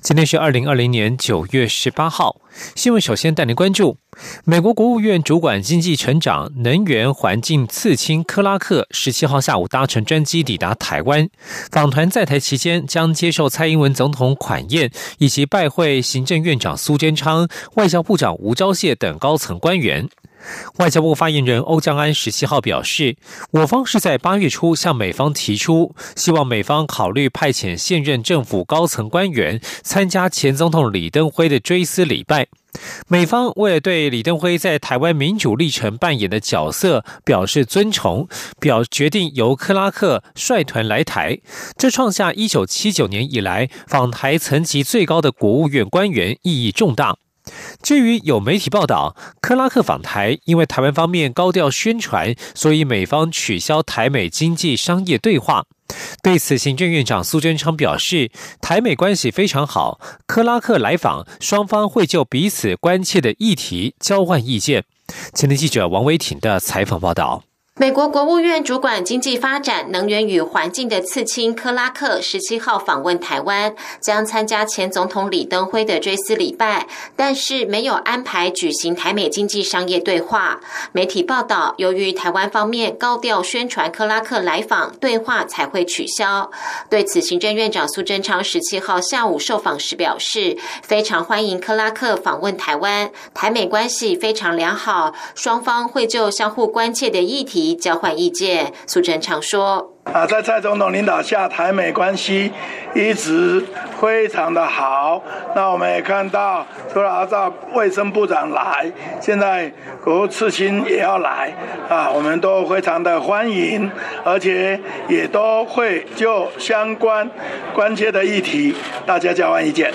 今天是二零二零年九月十八号，新闻首先带您关注：美国国务院主管经济成长、能源、环境次卿克拉克十七号下午搭乘专机抵达台湾，访团在台期间将接受蔡英文总统款宴，以及拜会行政院长苏贞昌、外交部长吴钊燮等高层官员。外交部发言人欧江安十七号表示，我方是在八月初向美方提出，希望美方考虑派遣现任政府高层官员参加前总统李登辉的追思礼拜。美方为了对李登辉在台湾民主历程扮演的角色表示尊崇，表决定由克拉克率团来台，这创下一九七九年以来访台层级最高的国务院官员，意义重大。至于有媒体报道，克拉克访台，因为台湾方面高调宣传，所以美方取消台美经济商业对话。对此，行政院长苏贞昌表示，台美关系非常好，克拉克来访，双方会就彼此关切的议题交换意见。前天记者王维挺的采访报道。美国国务院主管经济发展、能源与环境的次卿克拉克十七号访问台湾，将参加前总统李登辉的追思礼拜，但是没有安排举行台美经济商业对话。媒体报道，由于台湾方面高调宣传克拉克来访，对话才会取消。对此，行政院长苏贞昌十七号下午受访时表示，非常欢迎克拉克访问台湾，台美关系非常良好，双方会就相互关切的议题。交换意见，苏贞昌说：“啊，在蔡总统领导下，台美关系一直非常的好。那我们也看到，除了阿照卫生部长来，现在国务次卿也要来啊，我们都非常的欢迎，而且也都会就相关关切的议题，大家交换意见。”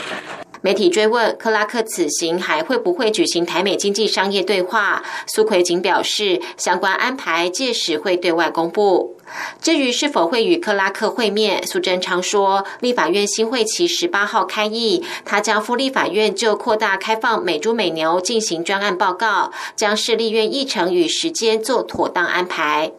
媒体追问克拉克此行还会不会举行台美经济商业对话，苏奎景表示，相关安排届时会对外公布。至于是否会与克拉克会面，苏贞昌说，立法院新会期十八号开议，他将赴立法院就扩大开放美猪美牛进行专案报告，将市立院议程与时间做妥当安排。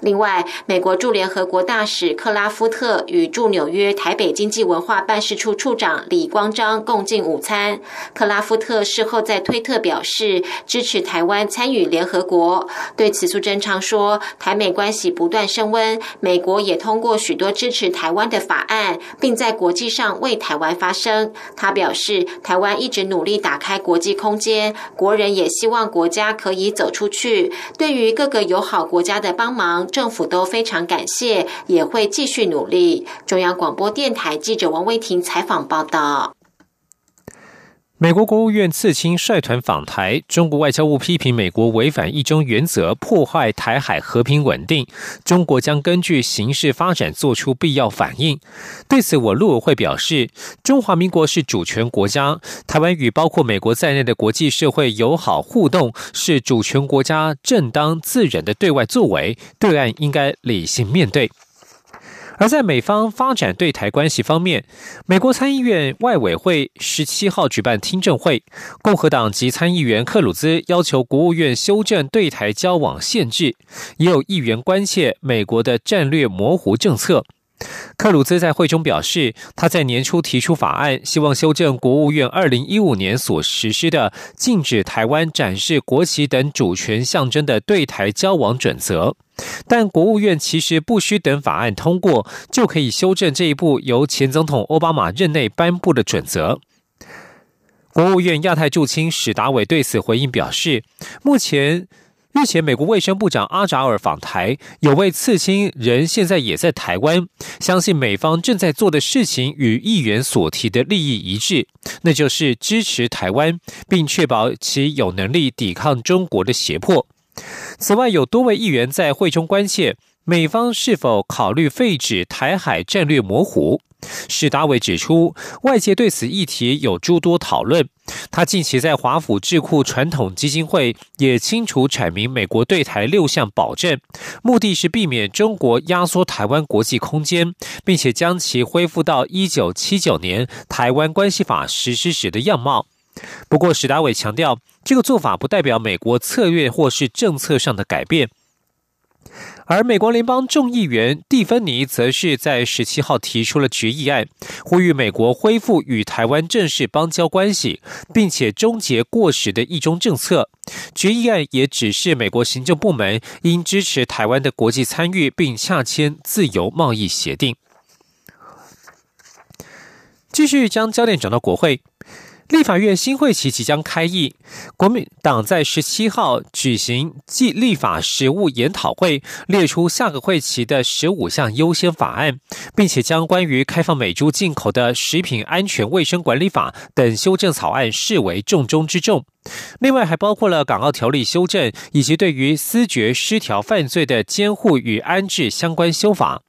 另外，美国驻联合国大使克拉夫特与驻纽约台北经济文化办事处处长李光章共进午餐。克拉夫特事后在推特表示支持台湾参与联合国。对此，苏贞昌说，台美关系不断升温，美国也通过许多支持台湾的法案，并在国际上为台湾发声。他表示，台湾一直努力打开国际空间，国人也希望国家可以走出去。对于各个友好国家的帮忙。政府都非常感谢，也会继续努力。中央广播电台记者王威婷采访报道。美国国务院次卿率团访台，中国外交部批评美国违反一中原则，破坏台海和平稳定。中国将根据形势发展做出必要反应。对此，我陆委会表示，中华民国是主权国家，台湾与包括美国在内的国际社会友好互动，是主权国家正当自然的对外作为，对岸应该理性面对。而在美方发展对台关系方面，美国参议院外委会十七号举办听证会，共和党籍参议员克鲁兹要求国务院修正对台交往限制，也有议员关切美国的战略模糊政策。克鲁兹在会中表示，他在年初提出法案，希望修正国务院二零一五年所实施的禁止台湾展示国旗等主权象征的对台交往准则。但国务院其实不需等法案通过，就可以修正这一步由前总统奥巴马任内颁布的准则。国务院亚太驻青史达伟对此回应表示，目前日前美国卫生部长阿扎尔访台，有位刺青人现在也在台湾，相信美方正在做的事情与议员所提的利益一致，那就是支持台湾，并确保其有能力抵抗中国的胁迫。此外，有多位议员在会中关切美方是否考虑废止台海战略模糊？史达伟指出，外界对此议题有诸多讨论。他近期在华府智库传统基金会也清楚阐明美国对台六项保证，目的是避免中国压缩台湾国际空间，并且将其恢复到一九七九年《台湾关系法》实施时的样貌。不过，史达伟强调，这个做法不代表美国策略或是政策上的改变。而美国联邦众议员蒂芬尼则是在十七号提出了决议案，呼吁美国恢复与台湾正式邦交关系，并且终结过时的一中政策。决议案也指示美国行政部门应支持台湾的国际参与，并洽签自由贸易协定。继续将焦点转到国会。立法院新会期即将开议，国民党在十七号举行暨立法实务研讨会，列出下个会期的十五项优先法案，并且将关于开放美猪进口的食品安全卫生管理法等修正草案视为重中之重。另外，还包括了港澳条例修正，以及对于思觉失调犯罪的监护与安置相关修法。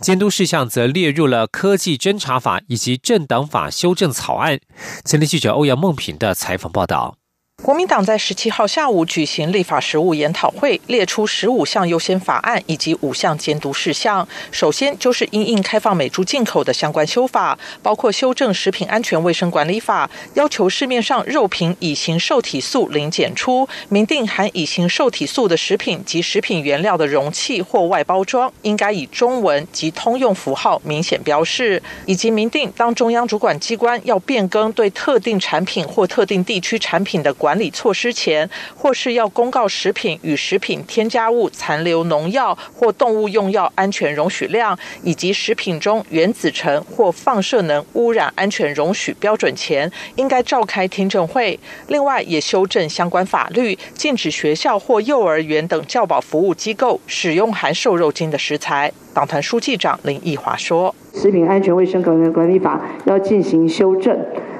监督事项则列入了科技侦查法以及政党法修正草案。前天记者欧阳梦平的采访报道。国民党在十七号下午举行立法实务研讨会，列出十五项优先法案以及五项监督事项。首先就是因应开放美猪进口的相关修法，包括修正食品安全卫生管理法，要求市面上肉品乙型受体素零检出，明定含乙型受体素的食品及食品原料的容器或外包装应该以中文及通用符号明显标示，以及明定当中央主管机关要变更对特定产品或特定地区产品的管。管理措施前，或是要公告食品与食品添加物残留农药或动物用药安全容许量，以及食品中原子尘或放射能污染安全容许标准前，应该召开听证会。另外，也修正相关法律，禁止学校或幼儿园等教保服务机构使用含瘦肉精的食材。党团书记长林奕华说：“食品安全卫生管理管理法要进行修正。”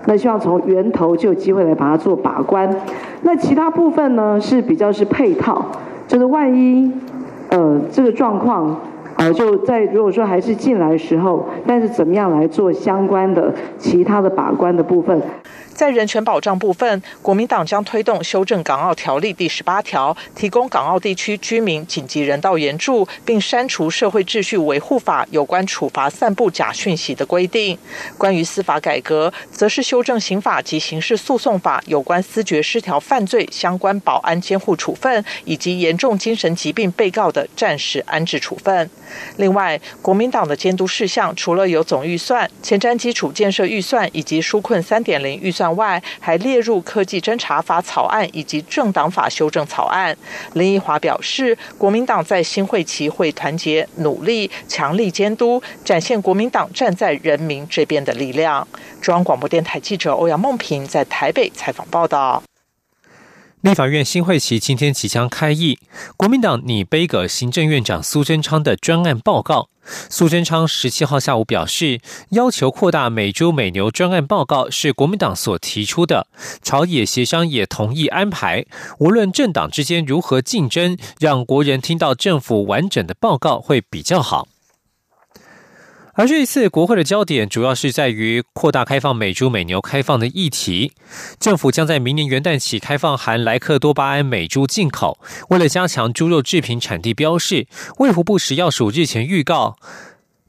那希望从源头就有机会来把它做把关。那其他部分呢是比较是配套，就是万一呃这个状况啊就在如果说还是进来的时候，但是怎么样来做相关的其他的把关的部分。在人权保障部分，国民党将推动修正《港澳条例》第十八条，提供港澳地区居民紧急人道援助，并删除《社会秩序维护法》有关处罚散布假讯息的规定。关于司法改革，则是修正刑法及刑事诉讼法有关思觉失调犯罪相关保安监护处分，以及严重精神疾病被告的暂时安置处分。另外，国民党的监督事项除了有总预算、前瞻基础建设预算以及纾困三点零预算。外还列入科技侦查法草案以及政党法修正草案。林奕华表示，国民党在新会期会团结努力，强力监督，展现国民党站在人民这边的力量。中央广播电台记者欧阳梦平在台北采访报道。立法院新会期今天即将开议，国民党拟背个行政院长苏贞昌的专案报告。苏贞昌十七号下午表示，要求扩大美猪美牛专案报告是国民党所提出的，朝野协商也同意安排。无论政党之间如何竞争，让国人听到政府完整的报告会比较好。而这一次国会的焦点主要是在于扩大开放美猪美牛开放的议题。政府将在明年元旦起开放含莱克多巴胺美猪进口。为了加强猪肉制品产地标示，卫福部食药署日前预告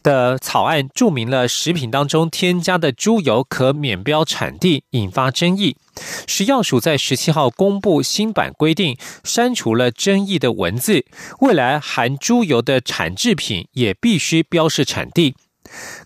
的草案注明了食品当中添加的猪油可免标产地，引发争议。食药署在十七号公布新版规定，删除了争议的文字，未来含猪油的产制品也必须标示产地。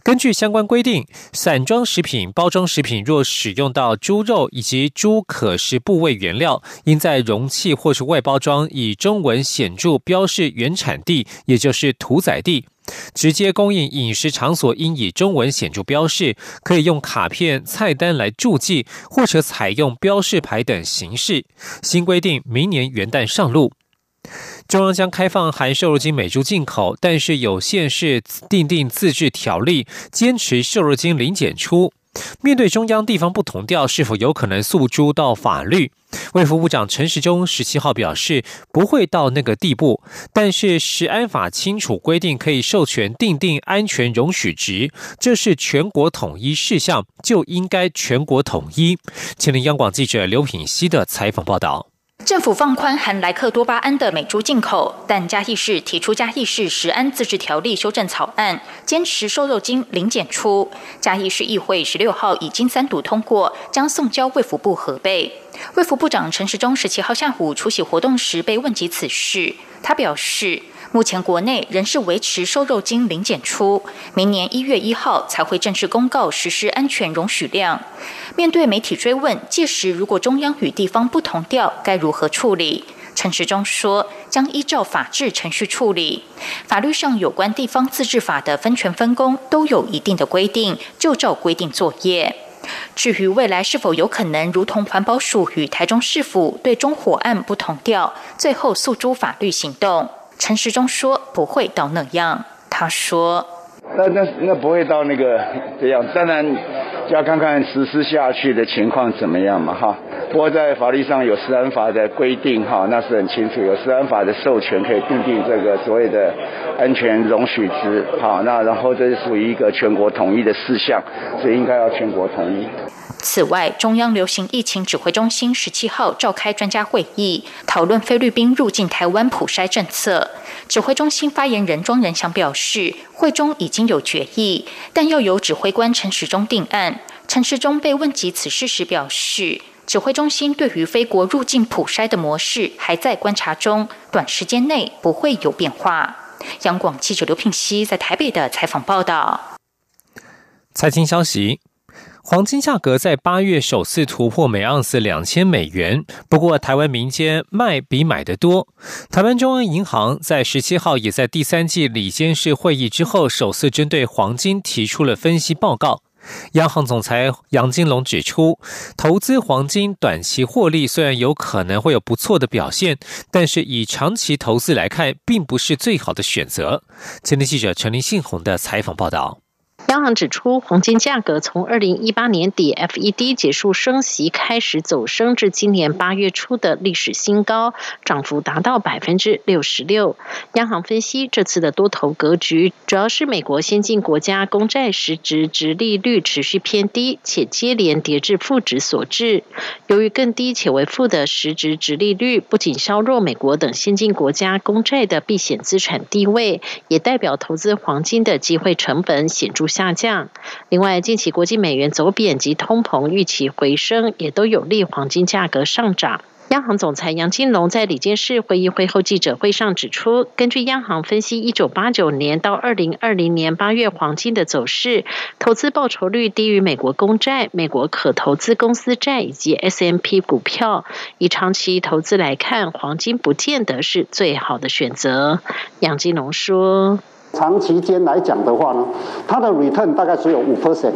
根据相关规定，散装食品、包装食品若使用到猪肉以及猪可食部位原料，应在容器或是外包装以中文显著标示原产地，也就是屠宰地。直接供应饮食场所应以中文显著标示，可以用卡片、菜单来注记，或者采用标示牌等形式。新规定明年元旦上路。中央将开放含瘦肉精美猪进口，但是有县市订定自治条例，坚持瘦肉精零检出。面对中央地方不同调，是否有可能诉诸到法律？卫福部长陈时中十七号表示，不会到那个地步，但是食安法清楚规定可以授权定定安全容许值，这是全国统一事项，就应该全国统一。前林央广记者刘品希的采访报道。政府放宽含莱克多巴胺的美猪进口，但嘉义市提出嘉义市食安自治条例修正草案，坚持瘦肉精零检出。嘉义市议会十六号已经三读通过，将送交卫福部核备。卫福部长陈时中十七号下午出席活动时被问及此事，他表示。目前国内仍是维持瘦肉精零检出，明年一月一号才会正式公告实施安全容许量。面对媒体追问，届时如果中央与地方不同调，该如何处理？陈时中说，将依照法制程序处理。法律上有关地方自治法的分权分工都有一定的规定，就照规定作业。至于未来是否有可能如同环保署与台中市府对中火案不同调，最后诉诸法律行动？陈时中说：“不会到那样。”他说：“那那那不会到那个这样，当然就要看看实施下去的情况怎么样嘛，哈。不过在法律上有食安法的规定，哈，那是很清楚，有食安法的授权可以定定这个所谓的安全容许值，好，那然后这是属于一个全国统一的事项，所以应该要全国统一。”此外，中央流行疫情指挥中心十七号召开专家会议，讨论菲律宾入境台湾普筛政策。指挥中心发言人庄仁祥表示，会中已经有决议，但要由指挥官陈时中定案。陈时中被问及此事时表示，指挥中心对于非国入境普筛的模式还在观察中，短时间内不会有变化。央广记者刘聘熙在台北的采访报道。财经消息。黄金价格在八月首次突破每盎司两千美元，不过台湾民间卖比买的多。台湾中央银行在十七号也在第三季里监事会议之后，首次针对黄金提出了分析报告。央行总裁杨金龙指出，投资黄金短期获利虽然有可能会有不错的表现，但是以长期投资来看，并不是最好的选择。前天记者陈林信宏的采访报道。央行指出，黄金价格从二零一八年底 FED 结束升息开始走升，至今年八月初的历史新高，涨幅达到百分之六十六。央行分析，这次的多头格局主要是美国先进国家公债实质值利率持续偏低，且接连跌至负值所致。由于更低且为负的实质值利率，不仅削弱美国等先进国家公债的避险资产地位，也代表投资黄金的机会成本显著。下降。另外，近期国际美元走贬及通膨预期回升，也都有利黄金价格上涨。央行总裁杨金龙在里监事会议会后记者会上指出，根据央行分析，一九八九年到二零二零年八月黄金的走势，投资报酬率低于美国公债、美国可投资公司债以及 S M P 股票。以长期投资来看，黄金不见得是最好的选择。杨金龙说。长期间来讲的话呢，它的 return 大概只有五 percent，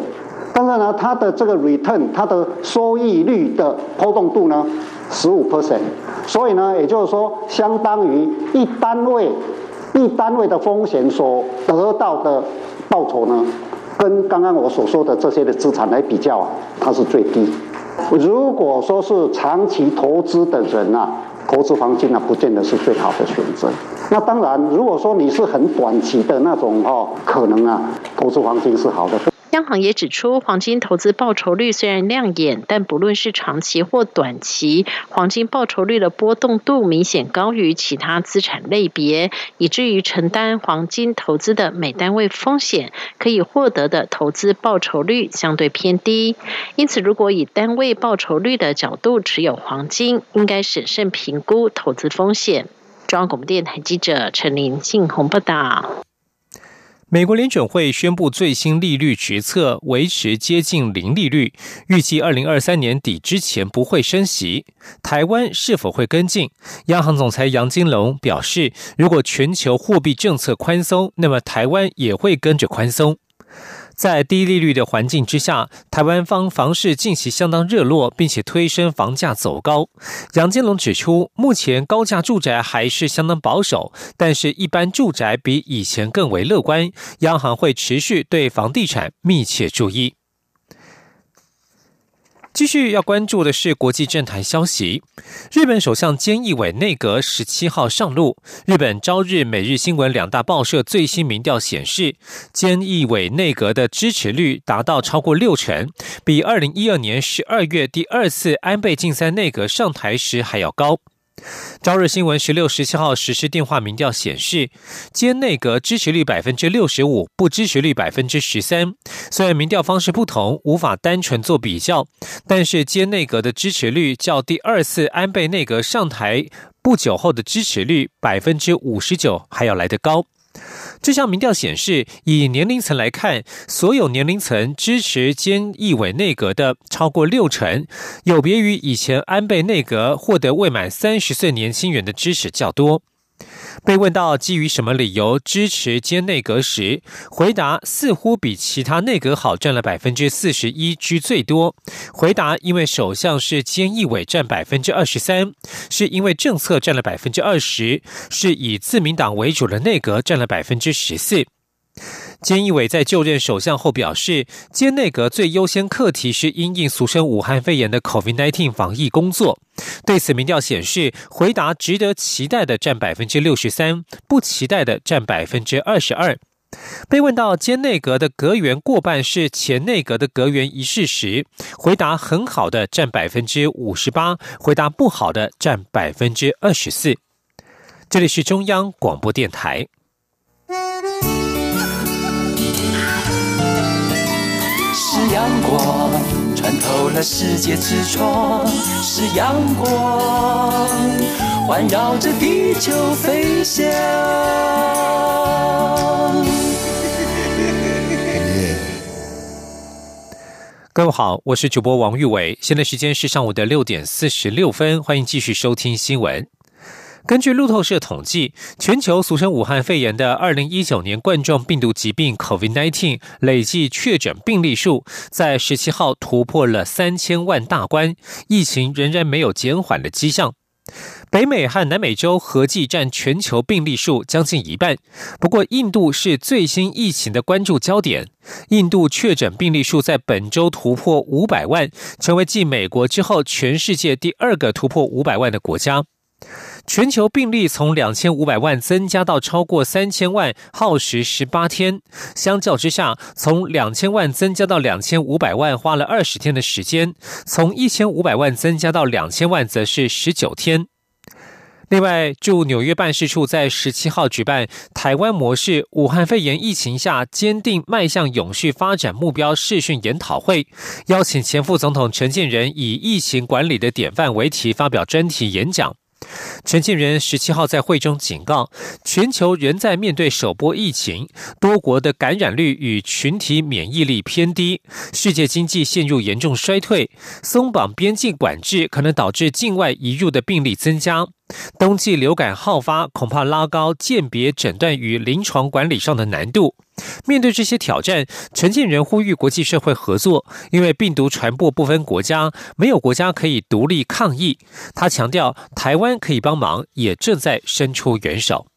但是呢，它的这个 return 它的收益率的波动度呢十五 percent，所以呢，也就是说，相当于一单位一单位的风险所得到的报酬呢，跟刚刚我所说的这些的资产来比较啊，它是最低。如果说是长期投资的人啊。投资黄金呢，不见得是最好的选择。那当然，如果说你是很短期的那种哦，可能啊，投资黄金是好的。央行也指出，黄金投资报酬率虽然亮眼，但不论是长期或短期，黄金报酬率的波动度明显高于其他资产类别，以至于承担黄金投资的每单位风险，可以获得的投资报酬率相对偏低。因此，如果以单位报酬率的角度持有黄金，应该审慎评估投资风险。中央广播电台记者陈林信宏报道。美国联准会宣布最新利率决策维持接近零利率，预计二零二三年底之前不会升息。台湾是否会跟进？央行总裁杨金龙表示，如果全球货币政策宽松，那么台湾也会跟着宽松。在低利率的环境之下，台湾方房市近期相当热络，并且推升房价走高。杨金龙指出，目前高价住宅还是相当保守，但是一般住宅比以前更为乐观。央行会持续对房地产密切注意。继续要关注的是国际政坛消息。日本首相菅义伟内阁十七号上路。日本朝日、每日新闻两大报社最新民调显示，菅义伟内阁的支持率达到超过六成，比二零一二年十二月第二次安倍晋三内阁上台时还要高。朝日新闻十六、十七号实施电话民调显示，兼内阁支持率百分之六十五，不支持率百分之十三。虽然民调方式不同，无法单纯做比较，但是兼内阁的支持率较第二次安倍内阁上台不久后的支持率百分之五十九还要来得高。这项民调显示，以年龄层来看，所有年龄层支持菅义伟内阁的超过六成，有别于以前安倍内阁获得未满三十岁年轻人的支持较多。被问到基于什么理由支持兼内阁时，回答似乎比其他内阁好，占了百分之四十一，居最多。回答因为首相是菅义伟，占百分之二十三；是因为政策占了百分之二十；是以自民党为主的内阁占了百分之十四。菅义伟在就任首相后表示，菅内阁最优先课题是因应俗称武汉肺炎的 COVID-19 防疫工作。对此，民调显示，回答值得期待的占百分之六十三，不期待的占百分之二十二。被问到菅内阁的阁员过半是前内阁的阁员一事时，回答很好的占百分之五十八，回答不好的占百分之二十四。这里是中央广播电台。是阳光穿透了世界之窗，是阳光环绕着地球飞翔。各位好，我是主播王玉伟，现在时间是上午的六点四十六分，欢迎继续收听新闻。根据路透社统计，全球俗称武汉肺炎的二零一九年冠状病毒疾病 （COVID-19） 累计确诊病例数在十七号突破了三千万大关，疫情仍然没有减缓的迹象。北美和南美洲合计占全球病例数将近一半，不过印度是最新疫情的关注焦点。印度确诊病例数在本周突破五百万，成为继美国之后全世界第二个突破五百万的国家。全球病例从两千五百万增加到超过三千万，耗时十八天。相较之下，从两千万增加到两千五百万花了二十天的时间；从一千五百万增加到两千万，则是十九天。另外，驻纽约办事处在十七号举办“台湾模式：武汉肺炎疫情下坚定迈向永续发展目标”视讯研讨会，邀请前副总统陈建仁以“疫情管理的典范”为题发表专题演讲。陈建仁十七号在会中警告，全球仍在面对首波疫情，多国的感染率与群体免疫力偏低，世界经济陷入严重衰退，松绑边境管制可能导致境外移入的病例增加。冬季流感好发，恐怕拉高鉴别、诊断与临床管理上的难度。面对这些挑战，陈建仁呼吁国际社会合作，因为病毒传播不分国家，没有国家可以独立抗疫。他强调，台湾可以帮忙，也正在伸出援手。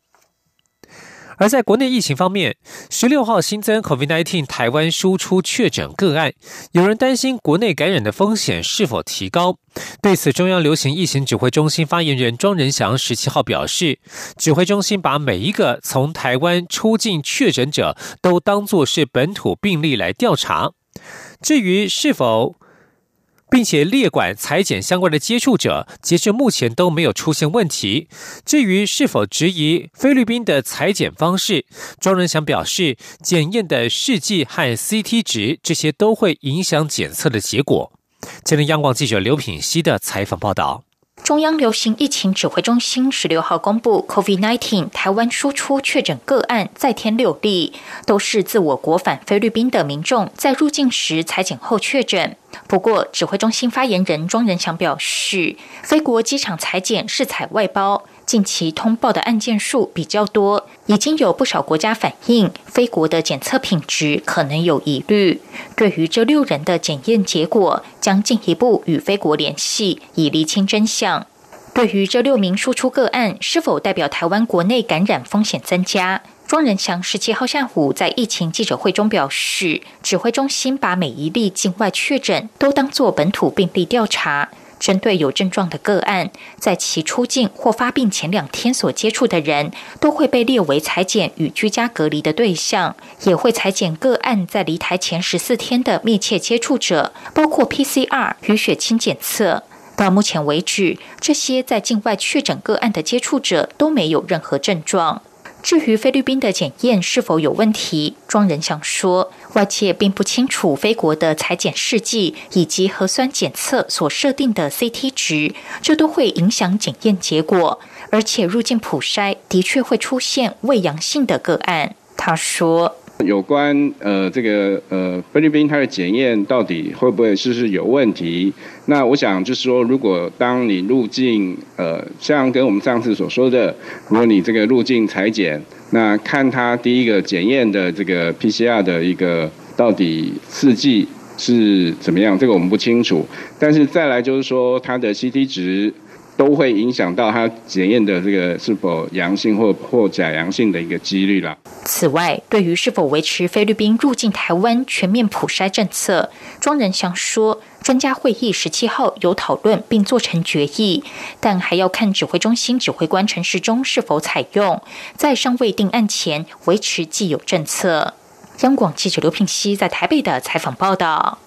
而在国内疫情方面，十六号新增 COVID-19 台湾输出确诊个案，有人担心国内感染的风险是否提高。对此，中央流行疫情指挥中心发言人庄仁祥十七号表示，指挥中心把每一个从台湾出境确诊者都当作是本土病例来调查。至于是否，并且列管裁剪相关的接触者，截至目前都没有出现问题。至于是否质疑菲律宾的裁剪方式，庄仁祥表示，检验的试剂和 CT 值这些都会影响检测的结果。前天央广记者刘品希的采访报道。中央流行疫情指挥中心十六号公布，COVID-19 台湾输出确诊个案再添六例，都是自我国返菲律宾的民众在入境时裁剪后确诊。不过，指挥中心发言人庄仁祥表示，飞国机场裁剪是采外包。近期通报的案件数比较多，已经有不少国家反映非国的检测品质可能有疑虑。对于这六人的检验结果，将进一步与非国联系，以厘清真相。对于这六名输出个案是否代表台湾国内感染风险增加？庄仁祥十七号下午在疫情记者会中表示，指挥中心把每一例境外确诊都当作本土病例调查。针对有症状的个案，在其出境或发病前两天所接触的人，都会被列为裁剪与居家隔离的对象，也会裁剪个案在离台前十四天的密切接触者，包括 PCR 与血清检测。到目前为止，这些在境外确诊个案的接触者都没有任何症状。至于菲律宾的检验是否有问题，庄仁祥说，外界并不清楚菲国的裁剪试剂以及核酸检测所设定的 CT 值，这都会影响检验结果。而且入境普筛的确会出现未阳性的个案。他说。有关呃这个呃菲律宾它的检验到底会不会是不是有问题？那我想就是说，如果当你入境呃像跟我们上次所说的，如果你这个入境裁剪，那看它第一个检验的这个 PCR 的一个到底试剂是怎么样，这个我们不清楚。但是再来就是说它的 CT 值。都会影响到他检验的这个是否阳性或或假阳性的一个几率了。此外，对于是否维持菲律宾入境台湾全面普筛政策，庄仁祥说，专家会议十七号有讨论并做成决议，但还要看指挥中心指挥官陈时中是否采用，在尚未定案前维持既有政策。央广记者刘品熙在台北的采访报道。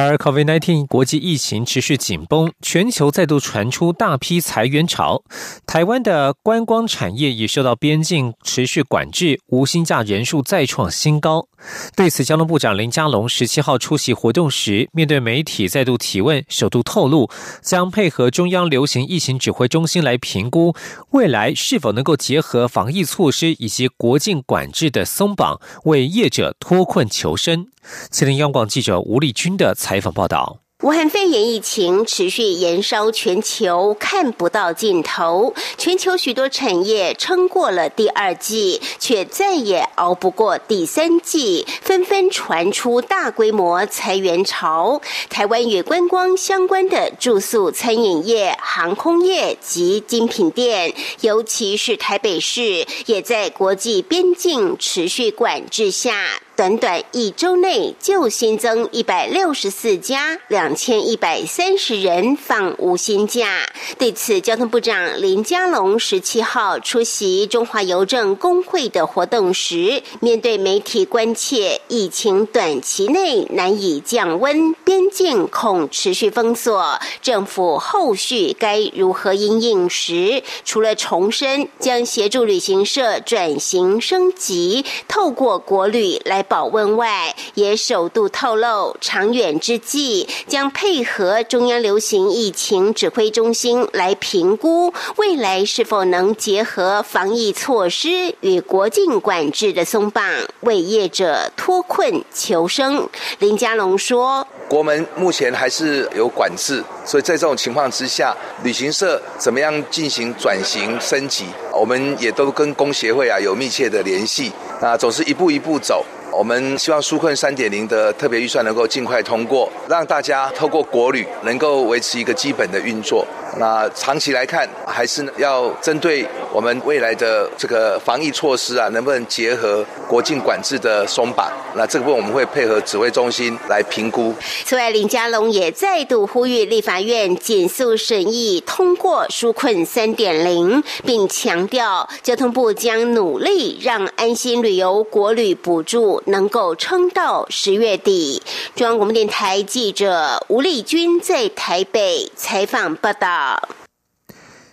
而 COVID-19 国际疫情持续紧绷，全球再度传出大批裁员潮。台湾的观光产业也受到边境持续管制，无薪假人数再创新高。对此，交通部长林佳龙十七号出席活动时，面对媒体再度提问，首度透露将配合中央流行疫情指挥中心来评估未来是否能够结合防疫措施以及国境管制的松绑，为业者脱困求生。吉林央广记者吴立军的采访报道。武汉肺炎疫情持续延烧全球，看不到尽头。全球许多产业撑过了第二季，却再也熬不过第三季，纷纷传出大规模裁员潮。台湾与观光相关的住宿、餐饮业、航空业及精品店，尤其是台北市，也在国际边境持续管制下。短短一周内就新增一百六十四家，两千一百三十人放无薪假。对此，交通部长林佳龙十七号出席中华邮政工会的活动时，面对媒体关切，疫情短期内难以降温，边境恐持续封锁，政府后续该如何应应时，除了重申将协助旅行社转型升级，透过国旅来。保问外，也首度透露，长远之计将配合中央流行疫情指挥中心来评估未来是否能结合防疫措施与国境管制的松绑，为业者脱困求生。林佳龙说：“国门目前还是有管制，所以在这种情况之下，旅行社怎么样进行转型升级，我们也都跟工协会啊有密切的联系，啊，总是一步一步走。”我们希望纾困三点零的特别预算能够尽快通过，让大家透过国旅能够维持一个基本的运作。那长期来看，还是要针对我们未来的这个防疫措施啊，能不能结合国境管制的松绑？那这个部分我们会配合指挥中心来评估。此外，林佳龙也再度呼吁立法院紧速审议通过纾困三点零，并强调交通部将努力让安心旅游国旅补助能够撑到十月底。中央广播电台记者吴丽君在台北采访报道。up.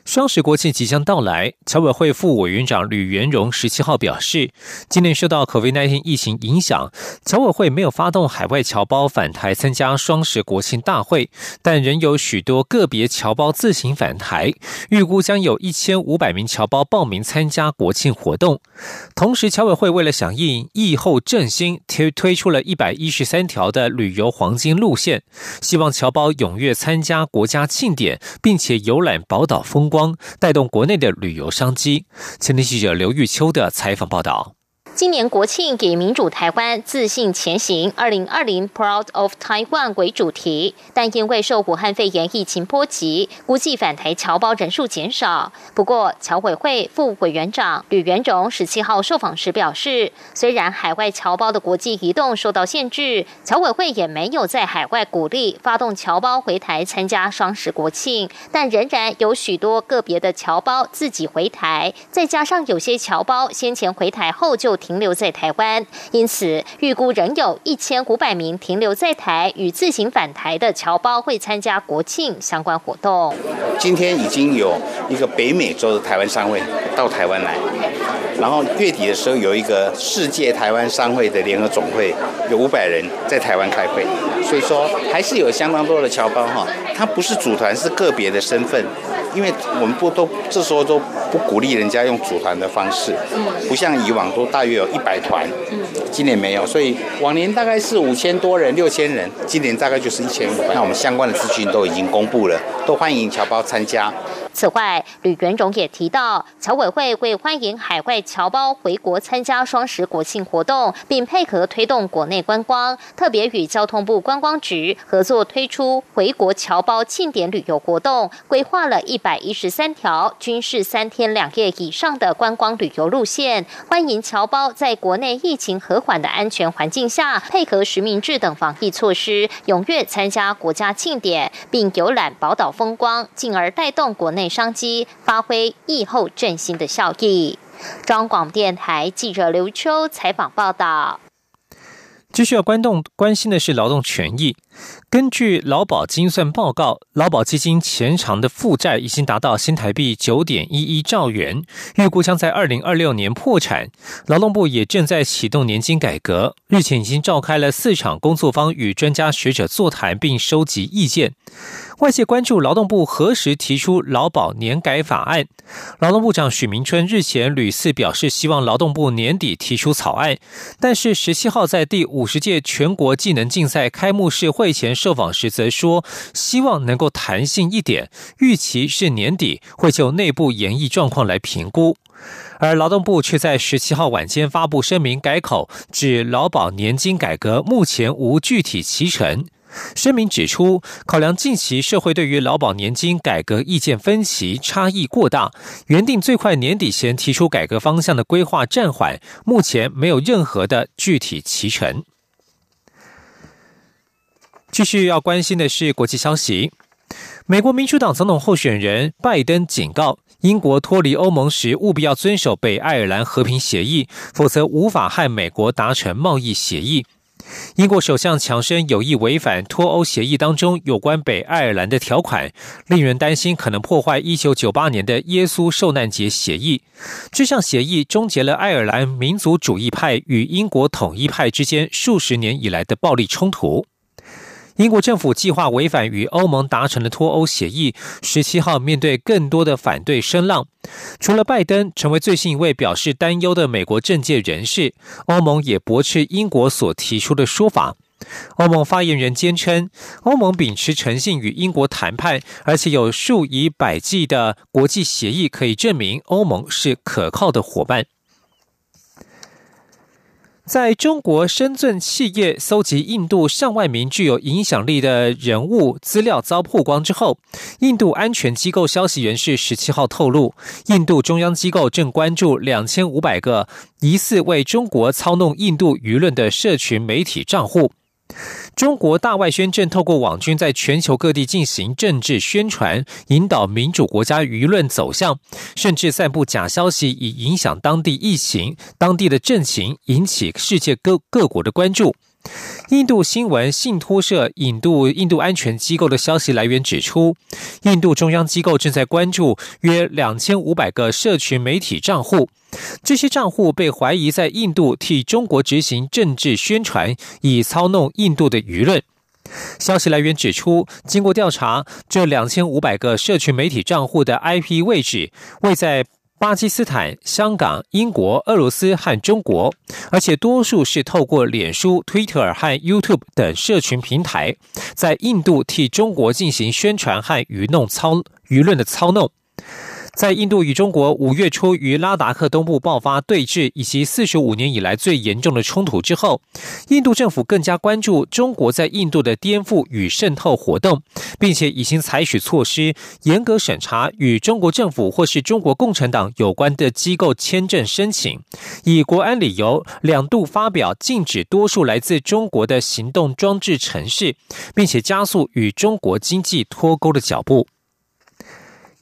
双十国庆即将到来，侨委会副委员长吕元荣十七号表示，今年受到 COVID-19 疫情影响，侨委会没有发动海外侨胞返台参加双十国庆大会，但仍有许多个别侨胞自行返台，预估将有一千五百名侨胞报名参加国庆活动。同时，侨委会为了响应疫后振兴，推推出了一百一十三条的旅游黄金路线，希望侨胞踊跃参加国家庆典，并且游览宝岛风光。光带动国内的旅游商机。前天记者刘玉秋的采访报道。今年国庆以“民主台湾自信前行 ”（2020 Proud of Taiwan） 为主题，但因为受武汉肺炎疫情波及，估计返台侨胞人数减少。不过，侨委会副委员长吕元荣十七号受访时表示，虽然海外侨胞的国际移动受到限制，侨委会也没有在海外鼓励发动侨胞回台参加双十国庆，但仍然有许多个别的侨胞自己回台，再加上有些侨胞先前回台后就。停留在台湾，因此预估仍有一千五百名停留在台与自行返台的侨胞会参加国庆相关活动。今天已经有一个北美洲的台湾商会到台湾来，然后月底的时候有一个世界台湾商会的联合总会，有五百人在台湾开会，所以说还是有相当多的侨胞哈，他不是组团，是个别的身份。因为我们不都这时候都不鼓励人家用组团的方式，不像以往都大约有一百团，今年没有，所以往年大概是五千多人、六千人，今年大概就是一千五。那我们相关的资讯都已经公布了，都欢迎侨胞参加。此外，吕元荣也提到，侨委会会欢迎海外侨胞回国参加双十国庆活动，并配合推动国内观光，特别与交通部观光局合作推出回国侨胞庆典旅游活动，规划了一百一十三条，均是三天两夜以上的观光旅游路线，欢迎侨胞在国内疫情和缓的安全环境下，配合实名制等防疫措施，踊跃参加国家庆典，并游览宝岛风光，进而带动国内。商机发挥疫后振兴的效益。中广电台记者刘秋采访报道。继续要关动关心的是劳动权益。根据劳保精算报告，劳保基金前长的负债已经达到新台币九点一一兆元，预估将在二零二六年破产。劳动部也正在启动年金改革，日前已经召开了四场工作坊，与专家学者座谈，并收集意见。外界关注劳动部何时提出劳保年改法案。劳动部长许明春日前屡次表示，希望劳动部年底提出草案。但是十七号在第五十届全国技能竞赛开幕式会前受访时，则说希望能够弹性一点，预期是年底会就内部演艺状况来评估。而劳动部却在十七号晚间发布声明改口，指劳保年金改革目前无具体期程。声明指出，考量近期社会对于劳保年金改革意见分歧差异过大，原定最快年底前提出改革方向的规划暂缓，目前没有任何的具体期程。继续要关心的是国际消息，美国民主党总统候选人拜登警告，英国脱离欧盟时务必要遵守北爱尔兰和平协议，否则无法和美国达成贸易协议。英国首相强生有意违反脱欧协议当中有关北爱尔兰的条款，令人担心可能破坏1998年的耶稣受难节协议。这项协议终结了爱尔兰民族主义派与英国统一派之间数十年以来的暴力冲突。英国政府计划违反与欧盟达成的脱欧协议。十七号面对更多的反对声浪，除了拜登成为最新一位表示担忧的美国政界人士，欧盟也驳斥英国所提出的说法。欧盟发言人坚称，欧盟秉持诚信与英国谈判，而且有数以百计的国际协议可以证明欧盟是可靠的伙伴。在中国深圳企业搜集印度上万名具有影响力的人物资料遭曝光之后，印度安全机构消息人士十七号透露，印度中央机构正关注两千五百个疑似为中国操弄印度舆论的社群媒体账户。中国大外宣正透过网军在全球各地进行政治宣传，引导民主国家舆论走向，甚至散布假消息，以影响当地疫情、当地的政情，引起世界各各国的关注。印度新闻信托社引渡印度安全机构的消息来源指出，印度中央机构正在关注约两千五百个社群媒体账户，这些账户被怀疑在印度替中国执行政治宣传，以操弄印度的舆论。消息来源指出，经过调查，这两千五百个社群媒体账户的 IP 位置位在。巴基斯坦、香港、英国、俄罗斯和中国，而且多数是透过脸书、Twitter 和 YouTube 等社群平台，在印度替中国进行宣传和愚弄操舆论的操弄。在印度与中国五月初于拉达克东部爆发对峙，以及四十五年以来最严重的冲突之后，印度政府更加关注中国在印度的颠覆与渗透活动，并且已经采取措施，严格审查与中国政府或是中国共产党有关的机构签证申请，以国安理由两度发表禁止多数来自中国的行动装置城市，并且加速与中国经济脱钩的脚步。